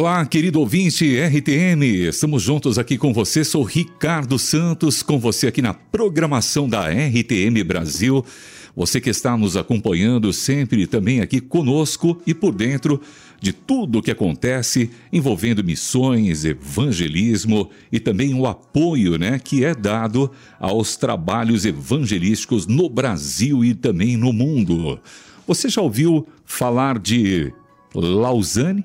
Olá, querido ouvinte RTM, estamos juntos aqui com você. Sou Ricardo Santos, com você aqui na programação da RTM Brasil. Você que está nos acompanhando sempre também aqui conosco e por dentro de tudo o que acontece envolvendo missões, evangelismo e também o apoio né, que é dado aos trabalhos evangelísticos no Brasil e também no mundo. Você já ouviu falar de Lausanne?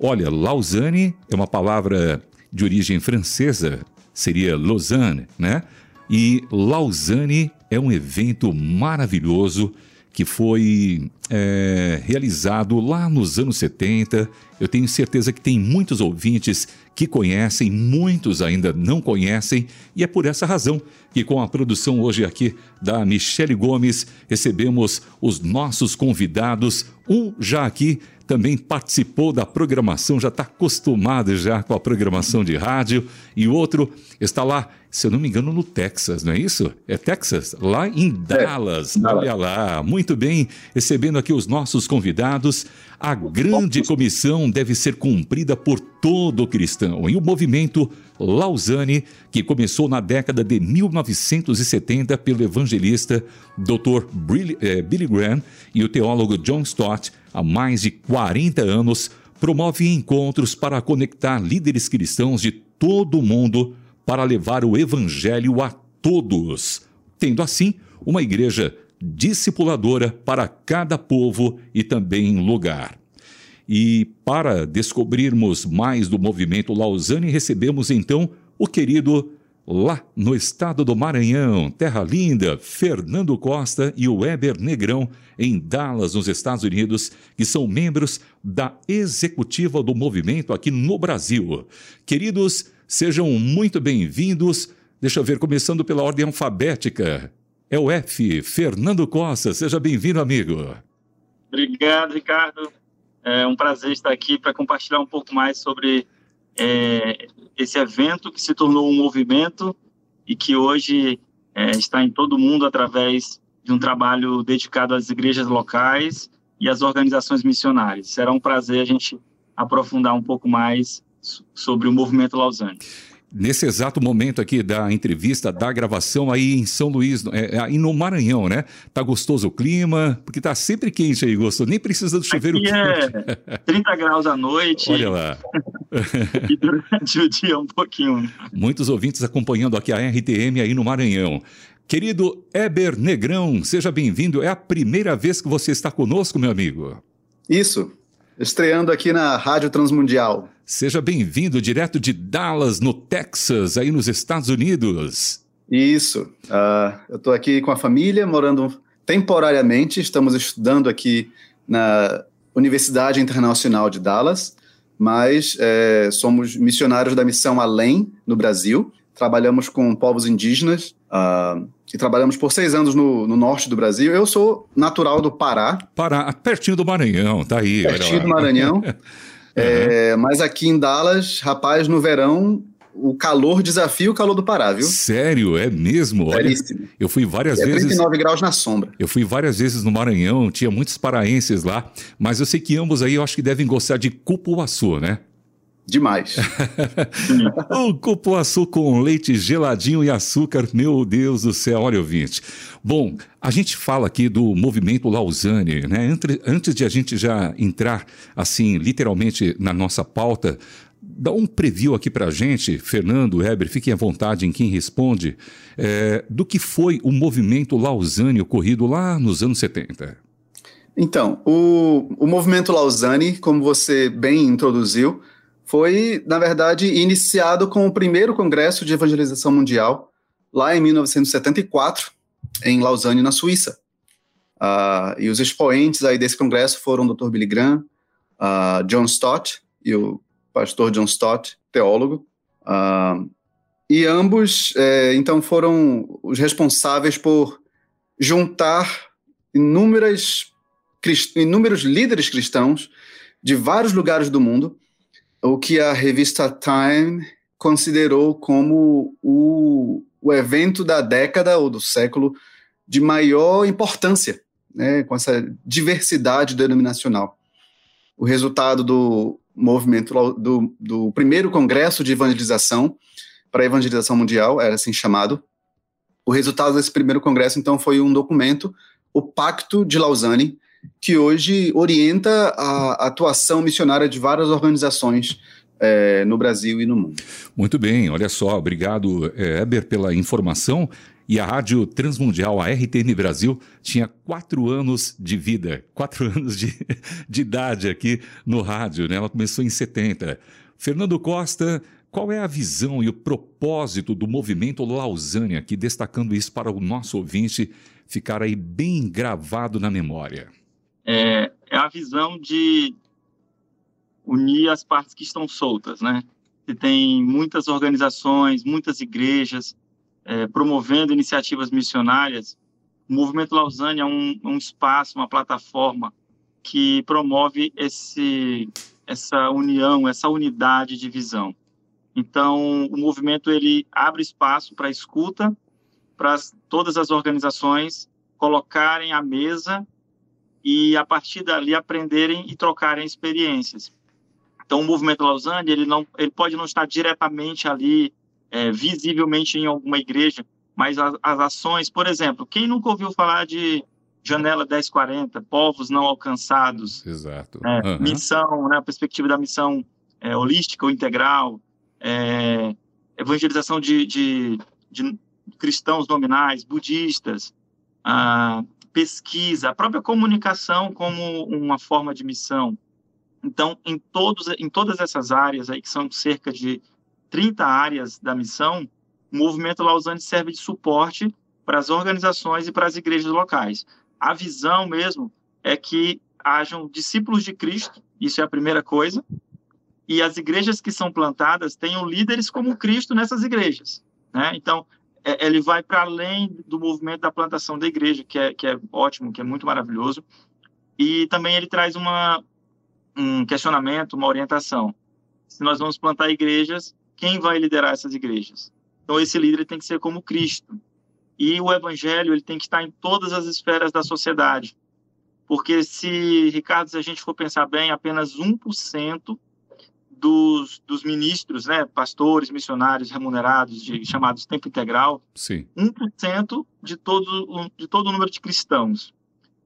Olha, Lausanne é uma palavra de origem francesa, seria Lausanne, né? E Lausanne é um evento maravilhoso que foi é, realizado lá nos anos 70. Eu tenho certeza que tem muitos ouvintes que conhecem, muitos ainda não conhecem, e é por essa razão que, com a produção hoje aqui da Michele Gomes, recebemos os nossos convidados, um já aqui também participou da programação, já está acostumado já com a programação de rádio, e outro está lá, se eu não me engano, no Texas, não é isso? É Texas? Lá em Dallas. É, Olha lá, muito bem, recebendo aqui os nossos convidados. A grande comissão deve ser cumprida por todo cristão. E o movimento Lausanne, que começou na década de 1970 pelo evangelista Dr. Eh, Billy Graham e o teólogo John Stott, há mais de 40 anos, promove encontros para conectar líderes cristãos de todo o mundo para levar o evangelho a todos, tendo assim uma igreja discipuladora para cada povo e também lugar. E para descobrirmos mais do movimento Lausanne, recebemos então o querido lá no estado do Maranhão, terra linda, Fernando Costa e o Weber Negrão, em Dallas, nos Estados Unidos, que são membros da executiva do movimento aqui no Brasil. Queridos, sejam muito bem-vindos. Deixa eu ver, começando pela ordem alfabética. É o F, Fernando Costa. Seja bem-vindo, amigo. Obrigado, Ricardo. É um prazer estar aqui para compartilhar um pouco mais sobre é, esse evento que se tornou um movimento e que hoje é, está em todo mundo através de um trabalho dedicado às igrejas locais e às organizações missionárias. Será um prazer a gente aprofundar um pouco mais sobre o movimento Lausanne nesse exato momento aqui da entrevista, da gravação aí em São Luís, é, aí no Maranhão, né? Tá gostoso o clima, porque tá sempre quente aí, gostoso. Nem precisa do chuveiro aqui quente. É 30 graus à noite. Olha lá. e durante o dia um pouquinho. Muitos ouvintes acompanhando aqui a RTM aí no Maranhão. Querido Eber Negrão, seja bem-vindo. É a primeira vez que você está conosco, meu amigo. Isso. Estreando aqui na Rádio Transmundial. Seja bem-vindo direto de Dallas, no Texas, aí nos Estados Unidos. Isso. Uh, eu estou aqui com a família, morando temporariamente. Estamos estudando aqui na Universidade Internacional de Dallas, mas é, somos missionários da Missão Além, no Brasil. Trabalhamos com povos indígenas uh, e trabalhamos por seis anos no, no, norte do Brasil. Eu sou natural do Pará. Pará, pertinho do Maranhão, tá aí. Pertinho do Maranhão. É, mas aqui em Dallas, rapaz, no verão, o calor desafia o calor do Pará, viu? Sério, é mesmo? Olha, eu fui várias é vezes. 39 graus na sombra. Eu fui várias vezes no Maranhão, tinha muitos paraenses lá, mas eu sei que ambos aí eu acho que devem gostar de cupuaçu, né? Demais. o cupuaçu com leite geladinho e açúcar, meu Deus do céu, olha ouvinte. Bom, a gente fala aqui do movimento Lausanne, né? Antes de a gente já entrar, assim, literalmente na nossa pauta, dá um preview aqui para a gente, Fernando, Heber, fiquem à vontade em quem responde, é, do que foi o movimento Lausanne ocorrido lá nos anos 70. Então, o, o movimento Lausanne, como você bem introduziu, foi, na verdade, iniciado com o primeiro Congresso de Evangelização Mundial, lá em 1974, em Lausanne, na Suíça. Uh, e os expoentes aí desse congresso foram o Dr. Billy Graham, uh, John Stott e o pastor John Stott, teólogo. Uh, e ambos, eh, então, foram os responsáveis por juntar inúmeras, inúmeros líderes cristãos de vários lugares do mundo o que a revista Time considerou como o, o evento da década ou do século de maior importância, né, com essa diversidade denominacional. O resultado do, movimento do, do primeiro congresso de evangelização para a evangelização mundial, era assim chamado. O resultado desse primeiro congresso, então, foi um documento, o Pacto de Lausanne, que hoje orienta a atuação missionária de várias organizações é, no Brasil e no mundo. Muito bem, olha só, obrigado, é, Eber, pela informação. E a Rádio Transmundial, a RTN Brasil, tinha quatro anos de vida, quatro anos de, de idade aqui no rádio, né? Ela começou em 70. Fernando Costa, qual é a visão e o propósito do movimento Lausanne aqui, destacando isso para o nosso ouvinte ficar aí bem gravado na memória? É, é a visão de unir as partes que estão soltas, né? Você tem muitas organizações, muitas igrejas é, promovendo iniciativas missionárias. O Movimento Lausanne é um, um espaço, uma plataforma que promove esse, essa união, essa unidade de visão. Então, o movimento ele abre espaço para escuta, para todas as organizações colocarem à mesa e a partir dali aprenderem e trocarem experiências. Então, o movimento Lausanne ele não, ele pode não estar diretamente ali, é, visivelmente em alguma igreja, mas as, as, ações, por exemplo, quem nunca ouviu falar de Janela 1040, povos não alcançados, Exato. É, uhum. missão, né, a perspectiva da missão é, holística ou integral, é, evangelização de, de, de, cristãos nominais, budistas, a pesquisa, a própria comunicação como uma forma de missão, então, em, todos, em todas essas áreas, aí, que são cerca de 30 áreas da missão, o movimento Lausanne serve de suporte para as organizações e para as igrejas locais. A visão mesmo é que hajam discípulos de Cristo, isso é a primeira coisa, e as igrejas que são plantadas tenham líderes como Cristo nessas igrejas. Né? Então, é, ele vai para além do movimento da plantação da igreja, que é, que é ótimo, que é muito maravilhoso, e também ele traz uma, um questionamento, uma orientação. Se nós vamos plantar igrejas, quem vai liderar essas igrejas? Então esse líder tem que ser como Cristo. E o evangelho ele tem que estar em todas as esferas da sociedade. Porque se, Ricardo, se a gente for pensar bem, apenas 1% dos, dos ministros, né, pastores, missionários remunerados, de, chamados tempo integral, Sim. 1% de todo, de todo o número de cristãos.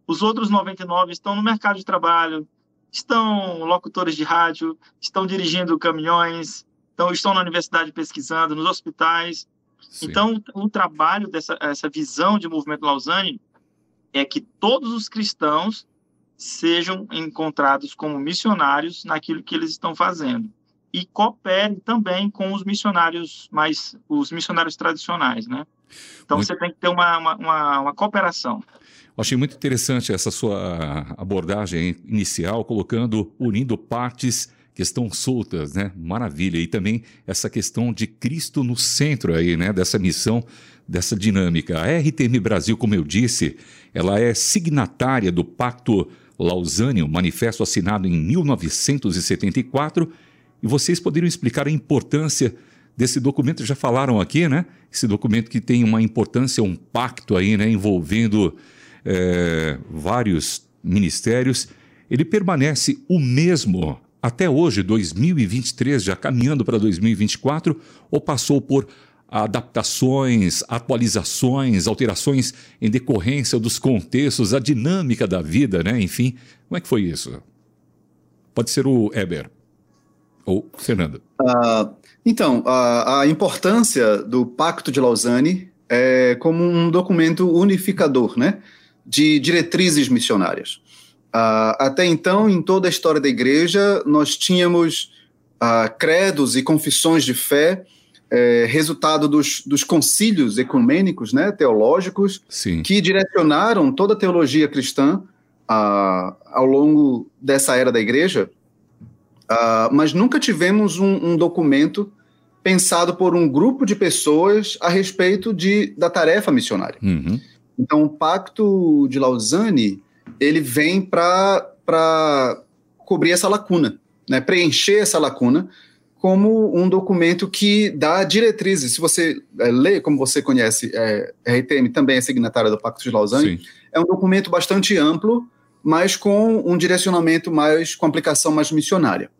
Os outros 99 estão no mercado de trabalho, estão locutores de rádio, estão dirigindo caminhões, então estão na universidade pesquisando, nos hospitais. Sim. Então, o trabalho dessa essa visão de movimento Lausanne é que todos os cristãos sejam encontrados como missionários naquilo que eles estão fazendo e cooperem também com os missionários mais os missionários tradicionais, né? Então Muito... você tem que ter uma, uma, uma cooperação. Eu achei muito interessante essa sua abordagem inicial, colocando, unindo partes que estão soltas, né? Maravilha. E também essa questão de Cristo no centro aí, né? Dessa missão, dessa dinâmica. A RTM Brasil, como eu disse, ela é signatária do Pacto Lausanne, um manifesto assinado em 1974. E vocês poderiam explicar a importância desse documento? Já falaram aqui, né? Esse documento que tem uma importância, um pacto aí, né? Envolvendo é, vários ministérios, ele permanece o mesmo até hoje, 2023, já caminhando para 2024, ou passou por adaptações, atualizações, alterações em decorrência dos contextos, a dinâmica da vida, né? Enfim, como é que foi isso? Pode ser o Eber ou Fernando. Uh, então, a, a importância do Pacto de Lausanne é como um documento unificador, né? de diretrizes missionárias. Uh, até então, em toda a história da igreja, nós tínhamos uh, credos e confissões de fé, eh, resultado dos, dos concílios ecumênicos, né, teológicos, Sim. que direcionaram toda a teologia cristã uh, ao longo dessa era da igreja, mas nunca tivemos um, um documento pensado por um grupo de pessoas a respeito de, da tarefa missionária. Uhum. Então, o Pacto de Lausanne ele vem para cobrir essa lacuna, né? preencher essa lacuna como um documento que dá diretrizes. Se você é, lê, como você conhece, é, RTM também é signatária do Pacto de Lausanne, Sim. é um documento bastante amplo, mas com um direcionamento mais, com aplicação mais missionária.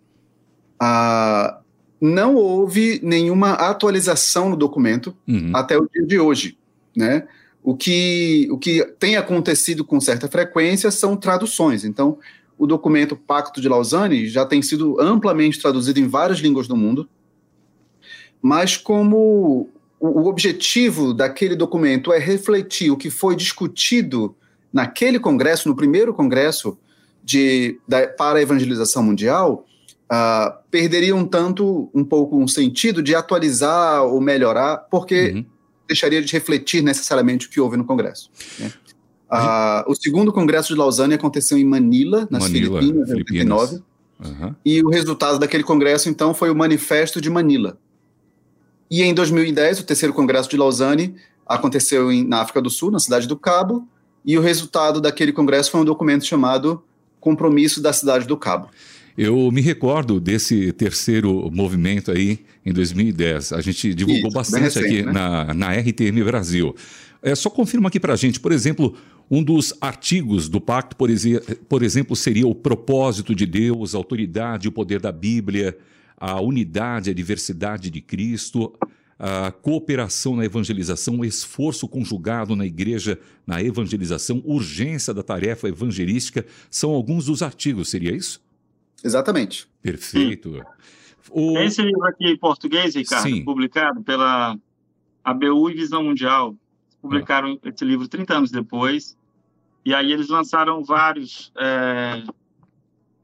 ah, não houve nenhuma atualização no documento uhum. até o dia de hoje, né? O que, o que tem acontecido com certa frequência são traduções. Então, o documento Pacto de Lausanne já tem sido amplamente traduzido em várias línguas do mundo, mas como o objetivo daquele documento é refletir o que foi discutido naquele congresso, no primeiro congresso de, da, para a evangelização mundial, uh, perderia um tanto, um pouco um sentido de atualizar ou melhorar, porque uhum. deixaria de refletir necessariamente o que houve no congresso. Né? Uh, o segundo congresso de Lausanne aconteceu em Manila, nas Manila, Filipinas, em 89. Uhum. E o resultado daquele congresso, então, foi o Manifesto de Manila, e em 2010, o terceiro congresso de Lausanne aconteceu em, na África do Sul, na cidade do Cabo, e o resultado daquele congresso foi um documento chamado Compromisso da Cidade do Cabo. Eu me recordo desse terceiro movimento aí em 2010. A gente divulgou Isso, bastante recente, aqui né? na, na RTM Brasil. É, só confirma aqui para a gente, por exemplo, um dos artigos do pacto, por, por exemplo, seria o propósito de Deus, a autoridade e o poder da Bíblia, a unidade, a diversidade de Cristo, a cooperação na evangelização, o esforço conjugado na igreja na evangelização, urgência da tarefa evangelística, são alguns dos artigos, seria isso? Exatamente. Perfeito. O... Esse livro aqui em português, Ricardo, Sim. publicado pela ABU e Visão Mundial, publicaram esse livro 30 anos depois, e aí eles lançaram vários é,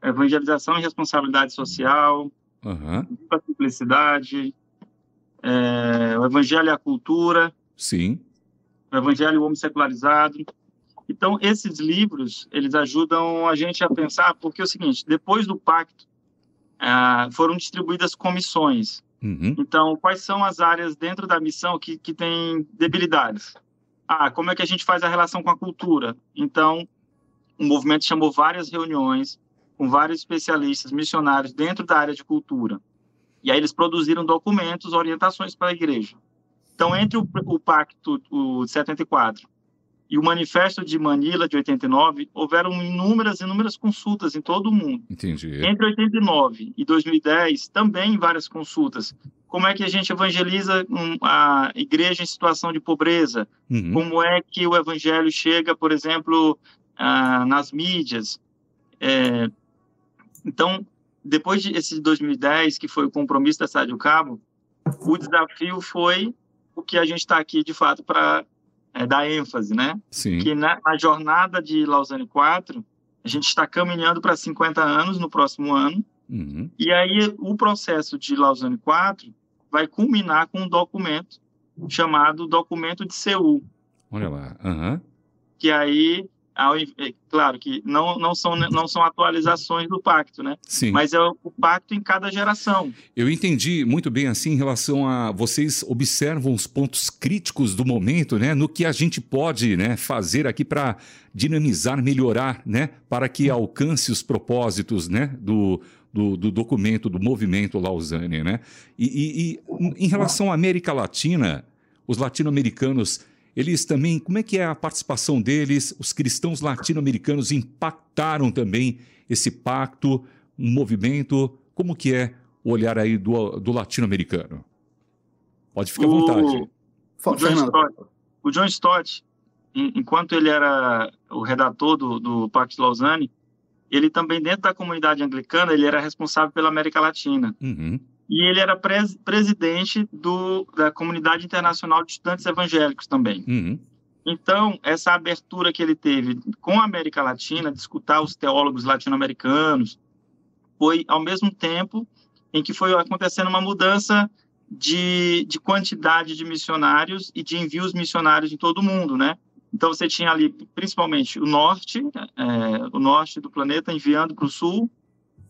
evangelização e responsabilidade social, Uhum. A simplicidade, é, o Evangelho e a cultura. Sim. O Evangelho e o homem secularizado. Então, esses livros, eles ajudam a gente a pensar, porque é o seguinte, depois do pacto, é, foram distribuídas comissões. Uhum. Então, quais são as áreas dentro da missão que, que têm debilidades? Ah, como é que a gente faz a relação com a cultura? Então, o movimento chamou várias reuniões, com vários especialistas missionários dentro da área de cultura. E aí eles produziram documentos, orientações para a igreja. Então, entre o, o Pacto o 74 e o Manifesto de Manila de 89, houveram inúmeras, inúmeras consultas em todo o mundo. Entendi. Entre 89 e 2010, também várias consultas. Como é que a gente evangeliza a igreja em situação de pobreza? Uhum. Como é que o evangelho chega, por exemplo, ah, nas mídias? É, então, depois de esse 2010, que foi o compromisso da cidade do Cabo, o desafio foi o que a gente está aqui, de fato, para é, dar ênfase, né? Sim. Que na, na jornada de Lausanne 4, a gente está caminhando para 50 anos no próximo ano, uhum. e aí o processo de Lausanne 4 vai culminar com um documento chamado Documento de Seul. Olha lá. Uhum. Que aí ao, é, claro que não, não, são, não são atualizações do pacto, né? Sim. Mas é o, o, pacto em cada geração. Eu entendi muito bem assim em relação a vocês observam os pontos críticos do momento, né? No que a gente pode, né, fazer aqui para dinamizar, melhorar, né, para que alcance os propósitos, né, do, do, do documento, do movimento Lausanne, né? E, e, e em relação à América Latina, os latino-americanos eles também, como é que é a participação deles? Os cristãos latino-americanos impactaram também esse pacto, um movimento? Como que é o olhar aí do, do latino-americano? Pode ficar à vontade. O, John Stott, o John Stott, enquanto ele era o redator do, do Pacto de Lausanne, ele também, dentro da comunidade anglicana, ele era responsável pela América Latina. Uhum e ele era pres presidente do, da Comunidade Internacional de Estudantes Evangélicos também. Uhum. Então, essa abertura que ele teve com a América Latina, de escutar os teólogos latino-americanos, foi ao mesmo tempo em que foi acontecendo uma mudança de, de quantidade de missionários e de envios missionários em todo o mundo, né? Então, você tinha ali, principalmente, o norte, é, o norte do planeta enviando para o sul,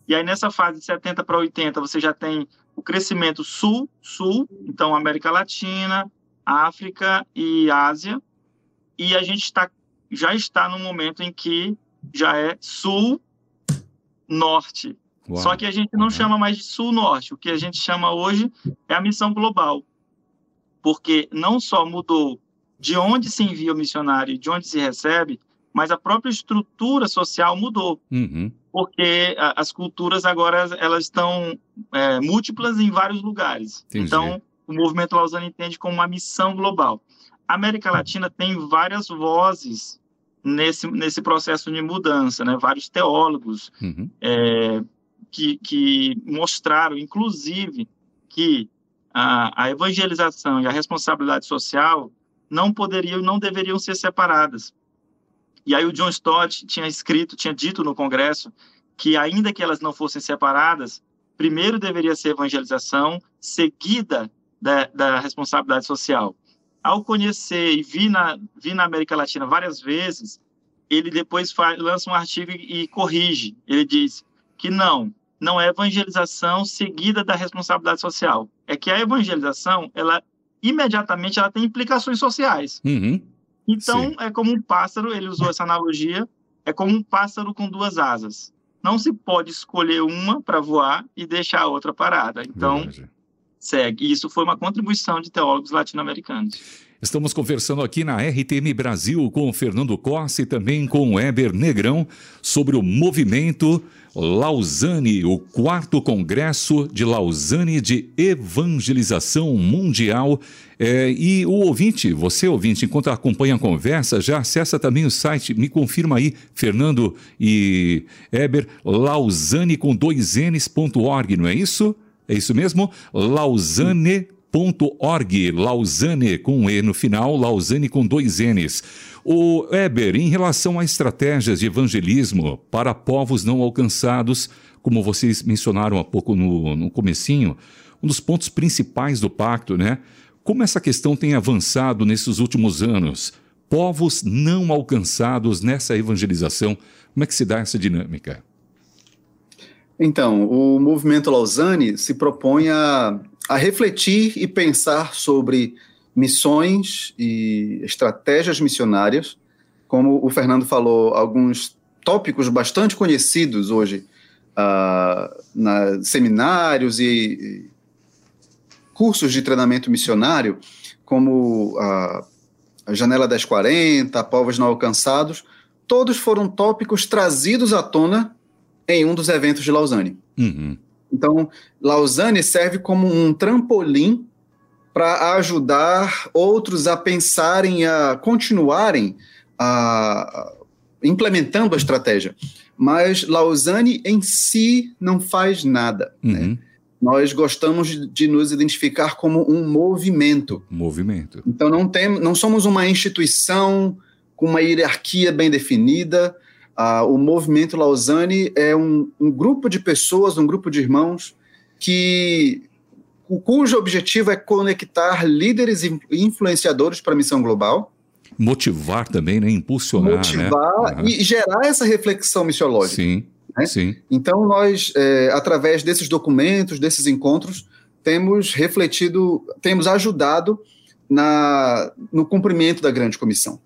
e aí, nessa fase de 70 para 80, você já tem o crescimento sul-sul, então América Latina, África e Ásia. E a gente está, já está no momento em que já é sul-norte. Só que a gente não uhum. chama mais de sul-norte. O que a gente chama hoje é a missão global. Porque não só mudou de onde se envia o missionário e de onde se recebe, mas a própria estrutura social mudou. Uhum. porque a, as culturas agora elas estão é, múltiplas em vários lugares. Entendi. Então, o movimento Lausanne entende como uma missão global. A América Latina tem várias vozes nesse, nesse processo de mudança, né? Vários teólogos uhum. é, que, que mostraram, inclusive, que a, a evangelização e a responsabilidade social não poderiam, não deveriam ser separadas. E aí o John Stott tinha escrito, tinha dito no Congresso que ainda que elas não fossem separadas, primeiro deveria ser evangelização, seguida da, da responsabilidade social. Ao conhecer e vir na, vir na América Latina várias vezes, ele depois faz, lança um artigo e, e corrige. Ele diz que não, não é evangelização seguida da responsabilidade social. É que a evangelização, ela imediatamente ela tem implicações sociais. Uhum. Então, Sim. é como um pássaro, ele usou essa analogia, é como um pássaro com duas asas. Não se pode escolher uma para voar e deixar a outra parada. Então, Verdade. Segue. E isso foi uma contribuição de teólogos latino-americanos. Estamos conversando aqui na RTM Brasil com Fernando Costa e também com o Eber Negrão sobre o movimento Lausanne, o quarto congresso de Lausanne de Evangelização Mundial. É, e o ouvinte, você ouvinte, enquanto acompanha a conversa, já acessa também o site, me confirma aí, Fernando e Eber, lausanne com dois N's.org, não é isso? É isso mesmo? Lausanne lausanne.org, Lausanne com um E no final, Lausanne com dois N's. O Eber, em relação a estratégias de evangelismo para povos não alcançados, como vocês mencionaram há pouco no, no comecinho, um dos pontos principais do pacto, né? Como essa questão tem avançado nesses últimos anos? Povos não alcançados nessa evangelização, como é que se dá essa dinâmica? Então, o movimento Lausanne se propõe a a refletir e pensar sobre missões e estratégias missionárias, como o Fernando falou, alguns tópicos bastante conhecidos hoje uh, na seminários e, cursos de treinamento missionário, como uh, a Janela 1040, Povos Não Alcançados, todos foram tópicos trazidos à tona em um dos eventos de Lausanne. Uhum. Então, Lausanne serve como um trampolim para ajudar outros a pensarem, a continuarem a, implementando a estratégia. Mas Lausanne em si não faz nada. Né? Uhum. Né? Nós gostamos de nos identificar como um movimento. Movimento. Então não, tem, não somos uma instituição com uma hierarquia bem definida, ah, o movimento Lausanne é um, um, grupo de pessoas, um grupo de irmãos que cujo objetivo é conectar líderes e influenciadores para a missão global. Motivar também, né? Impulsionar. Né? Motivar né? e gerar essa reflexão missiológica. Sim. Né? sim. Então, nós, é, através desses documentos, desses encontros, temos refletido, temos ajudado na, no cumprimento da grande comissão.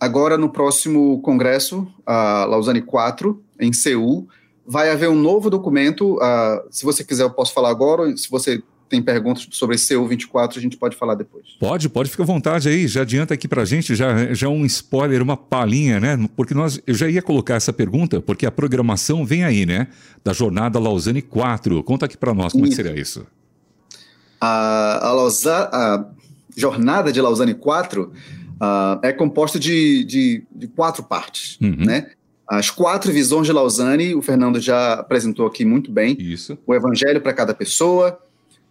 Agora, no próximo congresso, a Lausanne 4, em Seul, vai haver um novo documento. Uh, se você quiser, eu posso falar agora. Se você tem perguntas sobre Seul 24, a gente pode falar depois. Pode, pode, ficar à vontade aí. Já adianta aqui para a gente, já, já um spoiler, uma palhinha, né? Porque nós, eu já ia colocar essa pergunta, porque a programação vem aí, né? Da jornada Lausanne 4. Conta aqui para nós como é seria isso. A, a, Lausa, a jornada de Lausanne 4 uh, é composta de, de, de quatro partes, uhum. né? As quatro visões de Lausanne, o Fernando já apresentou aqui muito bem. Isso. O evangelho para cada pessoa,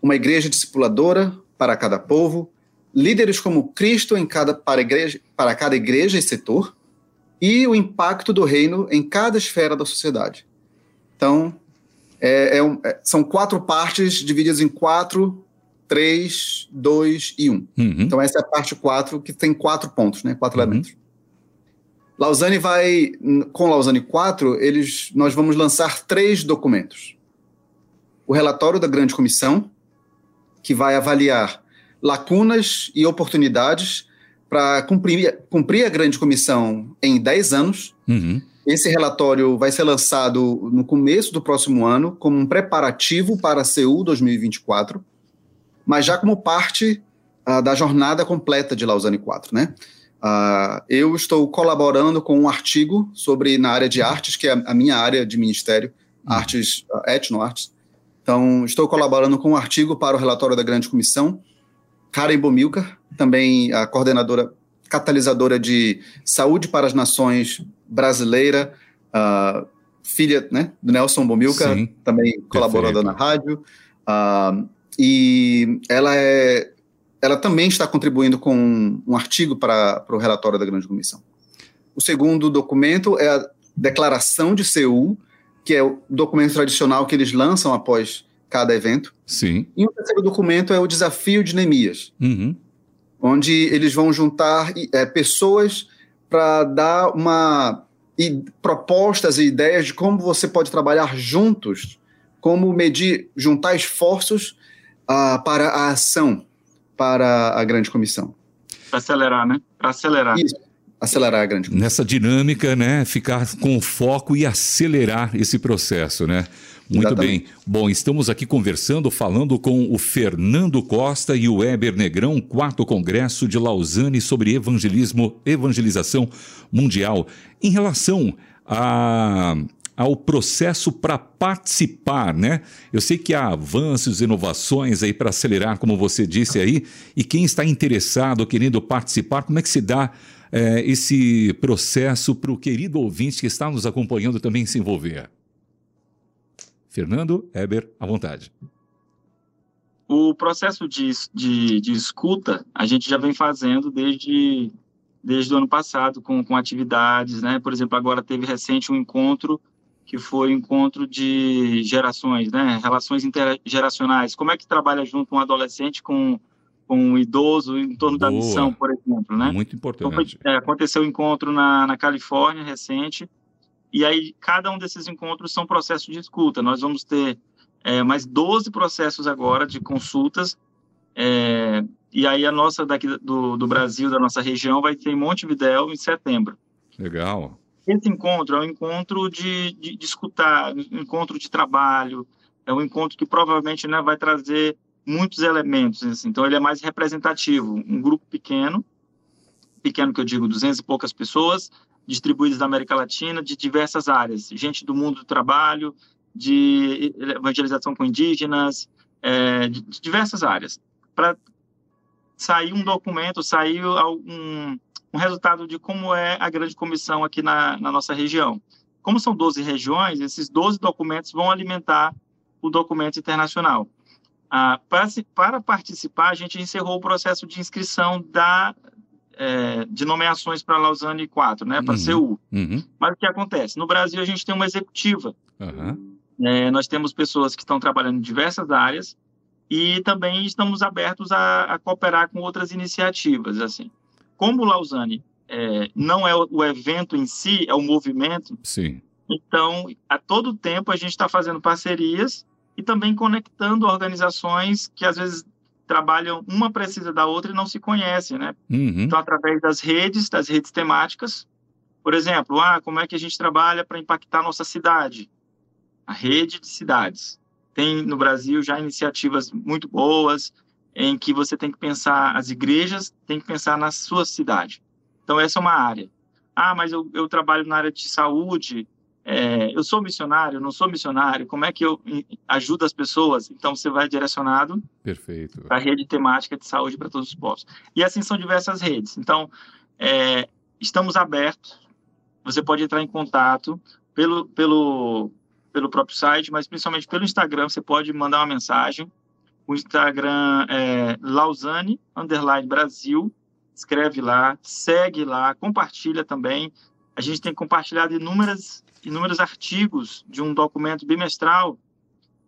uma igreja discipuladora para cada povo, líderes como Cristo em cada, para, igreja, para cada igreja e setor, e o impacto do reino em cada esfera da sociedade. Então, é, é um, é, são quatro partes divididas em quatro 3, 2 e 1. Uhum. Então, essa é a parte 4, que tem quatro pontos, né? Quatro uhum. elementos. Lausanne vai, com Lausanne 4, eles, nós vamos lançar três documentos. O relatório da Grande Comissão, que vai avaliar lacunas e oportunidades para cumprir, cumprir a Grande Comissão em 10 anos. Uhum. Esse relatório vai ser lançado no começo do próximo ano, como um preparativo para a CEU 2024 mas já como parte uh, da jornada completa de Lausanne 4, né? Uh, eu estou colaborando com um artigo sobre na área de artes, que é a minha área de ministério, uhum. artes, uh, etnoartes. Então, estou colaborando com um artigo para o relatório da Grande Comissão. Karen Bomilcar, também a coordenadora catalisadora de saúde para as nações brasileira, uh, filha né, do Nelson Bomilcar, também colaboradora na rádio. E ela é ela também está contribuindo com um artigo para, para o relatório da Grande Comissão. O segundo documento é a Declaração de Seul, que é o documento tradicional que eles lançam após cada evento. Sim. E o terceiro documento é o Desafio de Neemias, uhum. onde eles vão juntar é, pessoas para dar uma e propostas e ideias de como você pode trabalhar juntos, como medir, juntar esforços uh, para a ação para a grande comissão. Para acelerar, né? Para acelerar. Isso, acelerar a grande comissão. Nessa dinâmica, né? Ficar com foco e acelerar esse processo, né? Muito Exatamente. bem. Bom, estamos aqui conversando, falando com o Fernando Costa e o Weber Negrão, quarto congresso de Lausanne sobre evangelismo, evangelização mundial. Em relação a ao processo para participar, né? Eu sei que há avanços, inovações aí para acelerar, como você disse aí, e quem está interessado, querendo participar, como é que se dá é, esse processo para o querido ouvinte que está nos acompanhando também se envolver? Fernando Eber, à vontade. O processo de, de, de escuta a gente já vem fazendo desde, desde o ano passado, com, com atividades, né? Por exemplo, agora teve recente um encontro que foi o encontro de gerações, né? Relações intergeracionais. Como é que trabalha junto um adolescente com, com um idoso em torno Boa. da missão, por exemplo, né? Muito importante. Então, é, aconteceu um encontro na, na Califórnia recente, e aí cada um desses encontros são processos de escuta. Nós vamos ter é, mais 12 processos agora de consultas, é, e aí a nossa daqui do, do Brasil, da nossa região, vai ter em Montevidéu em setembro. Legal. Esse encontro é um encontro de, de, de escutar, um encontro de trabalho, é um encontro que provavelmente né, vai trazer muitos elementos. Assim. Então, ele é mais representativo. Um grupo pequeno, pequeno que eu digo, 200 e poucas pessoas, distribuídas da América Latina, de diversas áreas. Gente do mundo do trabalho, de evangelização com indígenas, é, de, diversas áreas. Para sair um documento, sair um, um resultado de como é a grande comissão aqui na, na nossa região. Como são 12 regiões, esses 12 documentos vão alimentar o documento internacional. Ah, para, para, participar, a gente encerrou o processo de inscrição da, é, de nomeações para Lausanne 4, né, para uhum, CU. Uhum. Mas o que acontece? No Brasil, a gente tem uma executiva. Uhum. É, nós temos pessoas que estão trabalhando em diversas áreas e também estamos abertos a, a cooperar com outras iniciativas. assim como Lausanne é, não é o evento em si, é o movimento. Sim. Então, a todo tempo a gente está fazendo parcerias e também conectando organizações que às vezes trabalham, uma precisa da outra e não se conhecem, né? Uhum. Então, através das redes, das redes temáticas, por exemplo, ah, como é que a gente trabalha para impactar a nossa cidade? A rede de cidades. Tem no Brasil já iniciativas muito boas, em que você tem que pensar, as igrejas tem que pensar na sua cidade. Então, essa é uma área. Ah, mas eu, eu trabalho na área de saúde, é, eu sou missionário, não sou missionário, como é que eu ajudo as pessoas? Então, você vai direcionado para a rede temática de saúde para todos os povos. E assim são diversas redes. Então, é, estamos abertos, você pode entrar em contato pelo, pelo, pelo próprio site, mas principalmente pelo Instagram, você pode mandar uma mensagem, o Instagram é Lausanne, underline Brasil. Escreve lá, segue lá, compartilha também. A gente tem compartilhado inúmeras, inúmeros artigos de um documento bimestral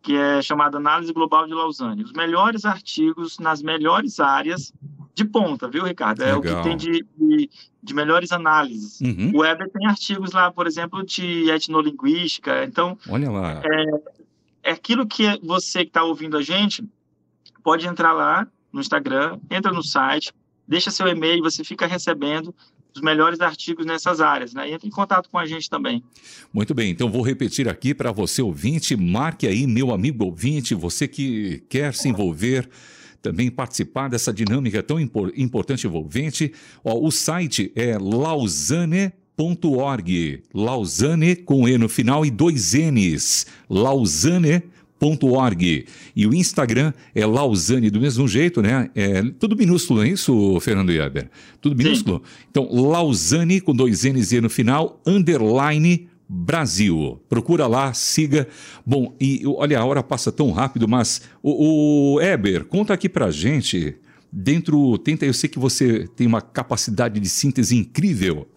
que é chamado Análise Global de Lausanne. Os melhores artigos nas melhores áreas de ponta, viu, Ricardo? É Legal. o que tem de, de, de melhores análises. Uhum. O Weber tem artigos lá, por exemplo, de etnolinguística. Então, olha lá. É, é aquilo que você que está ouvindo a gente pode entrar lá no Instagram, entra no site, deixa seu e-mail, você fica recebendo os melhores artigos nessas áreas, né? Entre em contato com a gente também. Muito bem, então vou repetir aqui para você ouvinte, marque aí, meu amigo ouvinte, você que quer se envolver também participar dessa dinâmica tão impor, importante e envolvente. Ó, o site é lausane.org. Lausanne com E no final e dois N's. Lausanne.org Lausanne.org. E o Instagram é Lausanne, do mesmo jeito, né? É tudo minúsculo, é isso, Fernando Iaber? Tudo minúsculo? Sim. Então, Lausanne, com dois N's e no final, underline Brasil. Procura lá, siga. Bom, e olha, a hora passa tão rápido, mas o, o Eber, conta aqui pra gente dentro, tenta, eu sei que você tem uma capacidade de síntese incrível,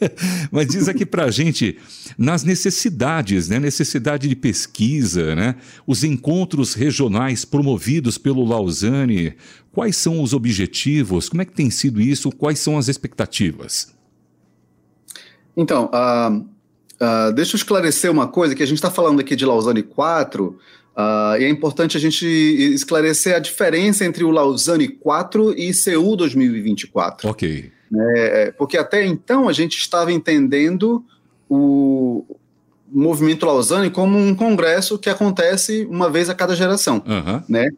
mas diz aqui para a gente nas necessidades, né, necessidade de pesquisa, né, os encontros regionais promovidos pelo Lausanne, quais são os objetivos, como é que tem sido isso, quais são as expectativas? Então, uh, uh, deixa eu esclarecer uma coisa, que a gente está falando aqui de Lausanne 4, Uh, e é importante a gente esclarecer a diferença entre o Lausanne 4 e CU 2024. Ok. É, porque até então a gente estava entendendo o movimento Lausanne como um congresso que acontece uma vez a cada geração. Uhum. Né?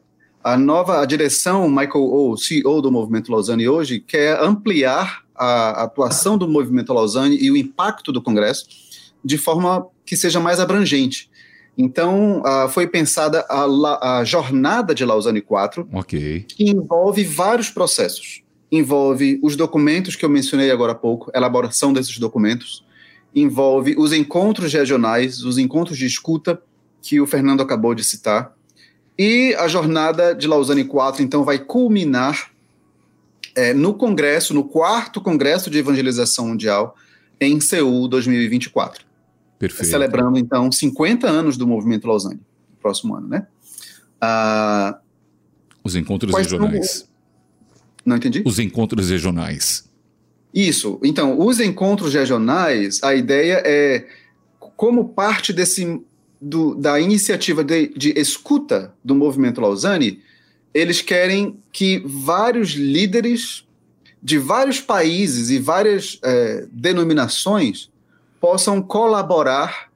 A nova a direção, Michael O, CEO do movimento Lausanne hoje, quer ampliar a atuação do movimento Lausanne e o impacto do congresso de forma que seja mais abrangente. Então, uh, foi pensada a, a, jornada de Lausanne 4, okay. que envolve vários processos. Envolve os documentos que eu mencionei agora há pouco, elaboração desses documentos, envolve os encontros regionais, os encontros de escuta, que o Fernando acabou de citar, e a jornada de Lausanne 4, então, vai culminar é, no Congresso, no quarto Congresso de Evangelização Mundial, em Seul 2024. Perfeito. Celebrando, então, 50 anos do movimento Lausanne, no próximo ano, né? Ah, Os encontros regionais. São... Não entendi? Os encontros regionais. Isso. Então, os encontros regionais, a ideia é, como parte desse, do, da iniciativa de, de escuta do movimento Lausanne, eles querem que vários líderes de vários países e várias é, denominações possam colaborar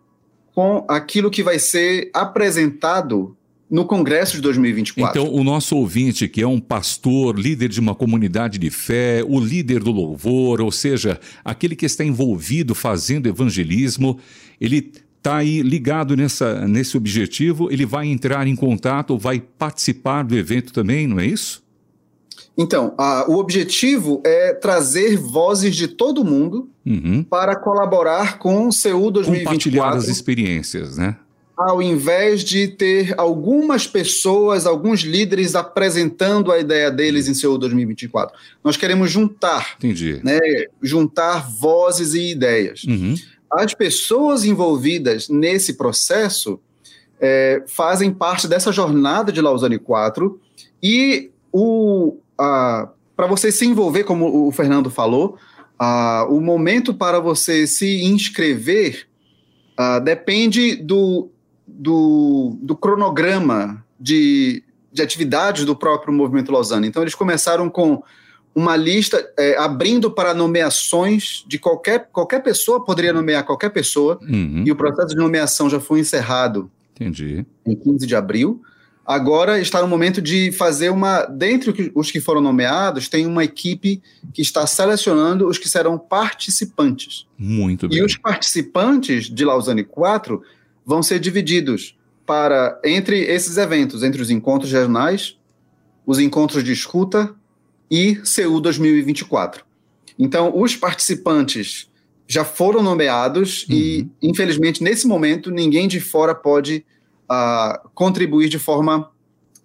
com aquilo que vai ser apresentado no Congresso de 2024. Então, o nosso ouvinte, que é um pastor, líder de uma comunidade de fé, o líder do louvor, ou seja, aquele que está envolvido fazendo evangelismo, ele está aí ligado nessa, nesse objetivo, ele vai entrar em contato, vai participar do evento também, não é isso? Então, a, o objetivo é trazer vozes de todo mundo uhum. para colaborar com o CEU 2024. Compartilhar as experiências, né? Ao invés de ter algumas pessoas, alguns líderes apresentando a ideia deles em CEU 2024. Nós queremos juntar. Entendi. Né, juntar vozes e ideias. Uhum. As pessoas envolvidas nesse processo é, fazem parte dessa jornada de Lausanne 4 e o, para você se envolver, como o Fernando falou, o momento para você se inscrever depende do, do, do cronograma de, de atividades do próprio Movimento Lausanne. Então, eles começaram com uma lista é, abrindo para nomeações de qualquer, qualquer pessoa, poderia nomear qualquer pessoa, uhum. e o processo de nomeação já foi encerrado Entendi. em 15 de abril. Agora está no momento de fazer uma. Dentre os que foram nomeados, tem uma equipe que está selecionando os que serão participantes. Muito bem. E os participantes de Lausanne 4 vão ser divididos para entre esses eventos, entre os encontros regionais, os encontros de escuta e CU 2024. Então, os participantes já foram nomeados uhum. e, infelizmente, nesse momento, ninguém de fora pode a contribuir de forma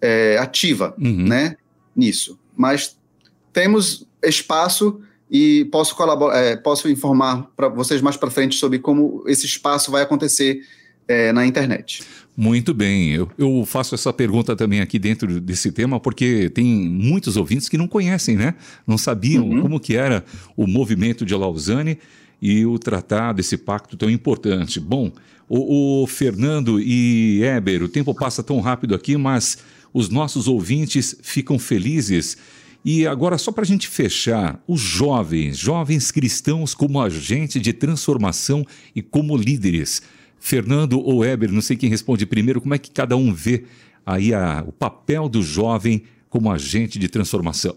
é, ativa uhum. né, nisso. Mas temos espaço e posso, colaborar, é, posso informar para vocês mais para frente sobre como esse espaço vai acontecer é, na internet. Muito bem, eu, eu, faço essa pergunta também aqui dentro desse tema porque tem muitos ouvintes que não conhecem, né? Não sabiam uhum. como que era o movimento de Lausanne e o tratado, esse pacto tão importante. Bom, o, o Fernando e Eber, o tempo passa tão rápido aqui, mas os nossos ouvintes ficam felizes. E agora, só para a gente fechar, os jovens, jovens cristãos como agente de transformação e como líderes. Fernando ou Eber, não sei quem responde primeiro, como é que cada um vê aí a, o papel do jovem como agente de transformação?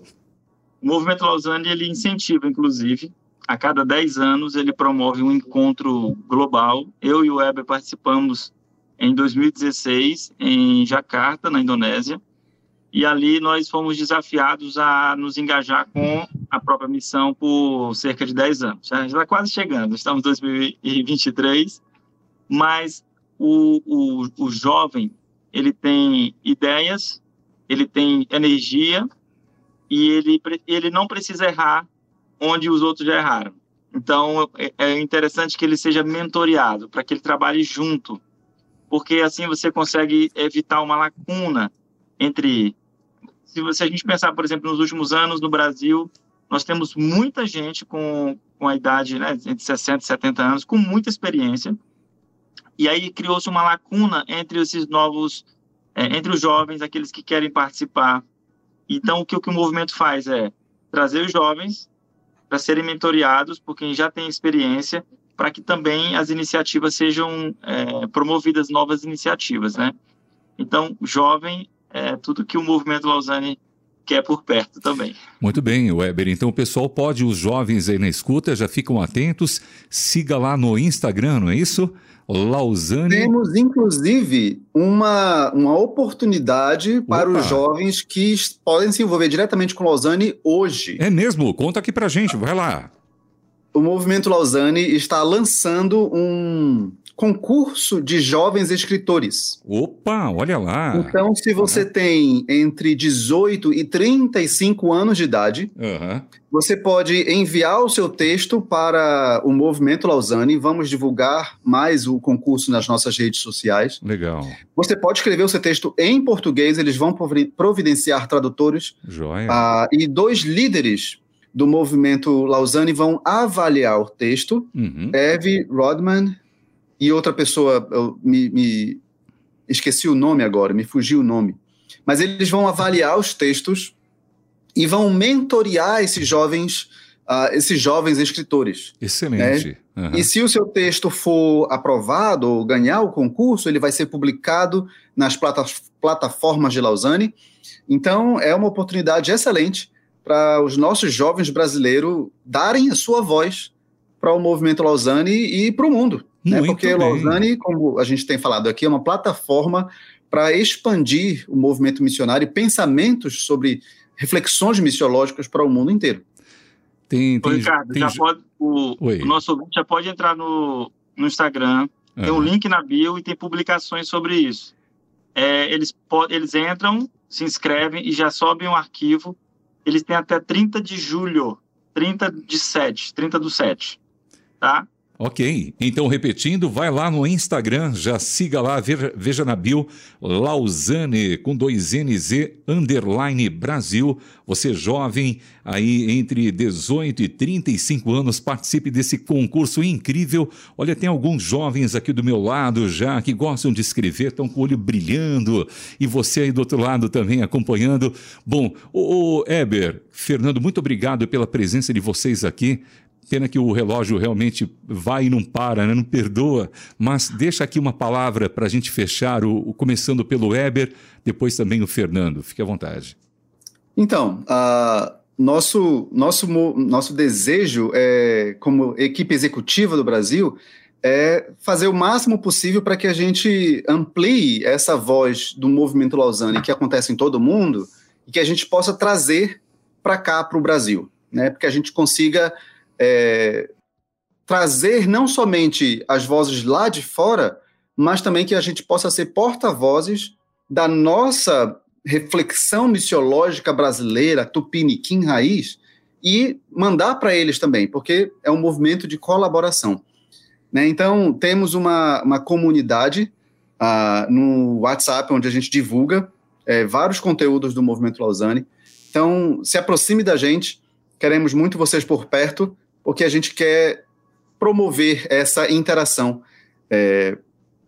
O Movimento Lausanne ele incentiva, inclusive, a cada 10 anos ele promove um encontro global. Eu e o Weber participamos em 2016 em Jakarta, na Indonésia, e ali nós fomos desafiados a nos engajar com a própria missão por cerca de 10 anos. Já está quase chegando, estamos em 2023, mas o, o, o jovem ele tem ideias, ele tem energia e ele, ele não precisa errar onde os outros já erraram. Então, é, é interessante que ele seja mentoreado, para que ele trabalhe junto, porque assim você consegue evitar uma lacuna entre. Se, você, a gente pensar, por exemplo, nos últimos anos no Brasil, nós temos muita gente com, com a idade né, entre 60 e 70 anos, com muita experiência, e aí criou-se uma lacuna entre esses novos, é, entre os jovens, aqueles que querem participar. Então, o que, o que o movimento faz é trazer os jovens para serem mentoreados por quem já tem experiência, para que também as iniciativas sejam é, promovidas novas iniciativas, né? Então, jovem é tudo que o movimento Lausanne quer por perto também. Muito bem, Weber. Então o pessoal pode, os jovens aí na escuta, já ficam atentos. Siga lá no Instagram, não é isso? Lausanne. Temos, inclusive, uma, uma oportunidade para Opa. os jovens que podem se envolver diretamente com Lausanne hoje. É mesmo? Conta aqui pra gente, vai lá. O Movimento Lausanne está lançando um concurso de jovens escritores. Opa, olha lá. Então, se você uhum. tem entre 18 e 35 anos de idade, uhum. você pode enviar o seu texto para o Movimento Lausanne. Vamos divulgar mais o concurso nas nossas redes sociais. Legal. Você pode escrever o seu texto em português, eles vão providenciar tradutores. Joia. Ah, e dois líderes do movimento Lausanne vão avaliar o texto. Uhum. Eve Rodman e outra pessoa, eu me, me esqueci o nome agora, me fugiu o nome. Mas eles vão avaliar os textos e vão mentorear esses jovens, uh, esses jovens escritores. Excelente. Né? Uhum. E se o seu texto for aprovado ou ganhar o concurso, ele vai ser publicado nas plata plataformas de Lausanne. Então, é uma oportunidade excelente para os nossos jovens brasileiros darem a sua voz para o movimento Lausanne e para o mundo. Né? Porque bem. Lausanne, como a gente tem falado aqui, é uma plataforma para expandir o movimento missionário e pensamentos sobre reflexões missiológicas para o mundo inteiro. Tem, tem, Ricardo, tem... Já pode, o, o, nosso ouvinte já pode entrar no, no Instagram, uhum. tem um link na bio e tem publicações sobre isso. É, eles, eles entram, se inscrevem e já sobem um arquivo. Eles têm até 30 de julho, 30 de 7, 30 do 7, tá? Ok, então repetindo, vai lá no Instagram, já siga lá, veja, na bio, Lausanne, com dois NZ, underline Brasil. Você jovem, aí entre 18 e 35 anos, participe desse concurso incrível. Olha, tem alguns jovens aqui do meu lado já que gostam de escrever, estão com o olho brilhando, e você aí do outro lado também acompanhando. Bom, o Eber, Fernando, muito obrigado pela presença de vocês aqui. Pena que o relógio realmente vai e não para, né? não perdoa. Mas deixa aqui uma palavra para a gente fechar, o, o, começando pelo Weber, depois também o Fernando. Fique à vontade. Então, uh, nosso, nosso, nosso desejo, é, como equipe executiva do Brasil, é fazer o máximo possível para que a gente amplie essa voz do movimento Lausanne que acontece em todo o mundo e que a gente possa trazer para cá, para o Brasil, né? Porque a gente consiga é, trazer não somente as vozes lá de fora, mas também que a gente possa ser porta-vozes da nossa reflexão missiológica brasileira, tupiniquim raiz, e mandar para eles também, porque é um movimento de colaboração. Né? Então, temos uma, uma comunidade uh, no WhatsApp, onde a gente divulga é, vários conteúdos do Movimento Lausanne. Então, se aproxime da gente, queremos muito vocês por perto, porque a gente quer promover essa interação é,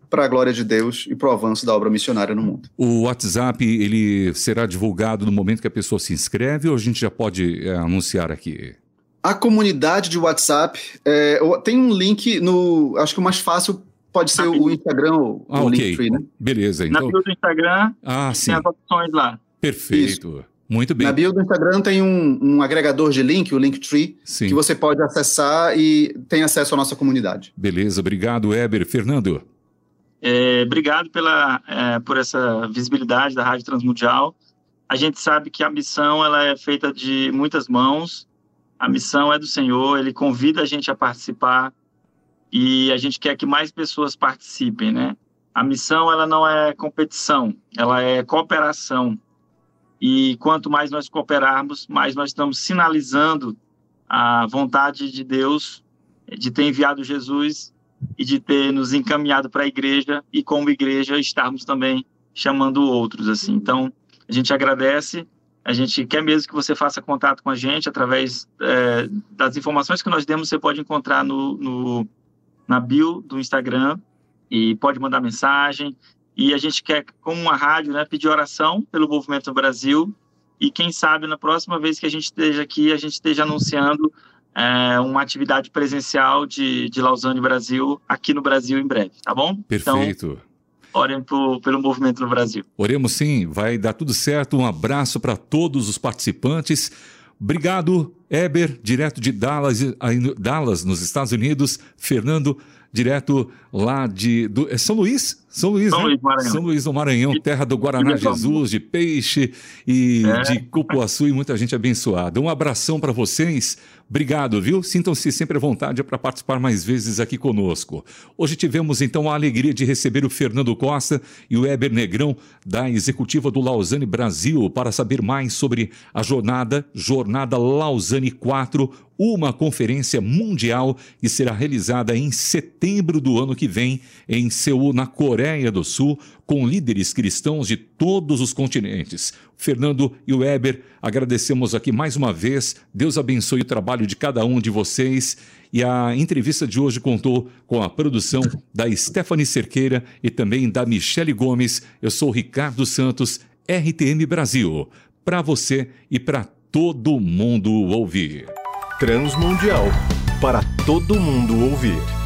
para a glória de Deus e para o avanço da obra missionária no mundo. O WhatsApp ele será divulgado no momento que a pessoa se inscreve ou a gente já pode é, anunciar aqui? A comunidade de WhatsApp é, tem um link no. Acho que o mais fácil pode ser o Instagram ou ah, o okay. Linktree, né? Beleza, então. Na bio do Instagram ah, sim. tem as opções lá. Perfeito. Isso. Muito bem. Na bio do Instagram tem um, um agregador de link, o Linktree, Sim. que você pode acessar e tem acesso à nossa comunidade. Beleza, obrigado, Eber. Fernando. É, obrigado pela, é, por essa visibilidade da Rádio Transmundial. A gente sabe que a missão ela é feita de muitas mãos. A missão é do Senhor, ele convida a gente a participar e a gente quer que mais pessoas participem, né? A missão ela não é competição, ela é cooperação. E quanto mais nós cooperarmos, mais nós estamos sinalizando a vontade de Deus de ter enviado Jesus e de ter nos encaminhado para a igreja e como igreja estarmos também chamando outros assim. Então, a gente agradece, a gente quer mesmo que você faça contato com a gente através é, das informações que nós demos, você pode encontrar no, no na bio do Instagram e pode mandar mensagem. E a gente quer, como uma rádio, né, pedir oração pelo movimento Brasil. E quem sabe na próxima vez que a gente esteja aqui, a gente esteja anunciando é, uma atividade presencial de, de Lausanne Brasil aqui no Brasil em breve, tá bom? Perfeito. Então, orem pro, pelo movimento no Brasil. Oremos sim, vai dar tudo certo. Um abraço para todos os participantes. Obrigado, Eber, direto de Dallas, Dallas, nos Estados Unidos. Fernando, direto lá de do, é São Luís? São Luís, São, né? Luís Maranhão. São Luís do Maranhão, terra do Guaraná Jesus, de peixe e é. de cupuaçu e muita gente abençoada. Um abração para vocês. Obrigado, viu? Sintam-se sempre à vontade para participar mais vezes aqui conosco. Hoje tivemos então a alegria de receber o Fernando Costa e o Eber Negrão da executiva do Lausanne Brasil para saber mais sobre a jornada Jornada Lausanne 4, uma conferência mundial que será realizada em setembro do ano que vem em Seul, na Coreia do Sul, com líderes cristãos de todos os continentes. Fernando e Weber, agradecemos aqui mais uma vez. Deus abençoe o trabalho de cada um de vocês. E a entrevista de hoje contou com a produção da Stephanie Cerqueira e também da Michele Gomes. Eu sou Ricardo Santos, RTM Brasil. Para você e para todo mundo ouvir. Transmundial para todo mundo ouvir.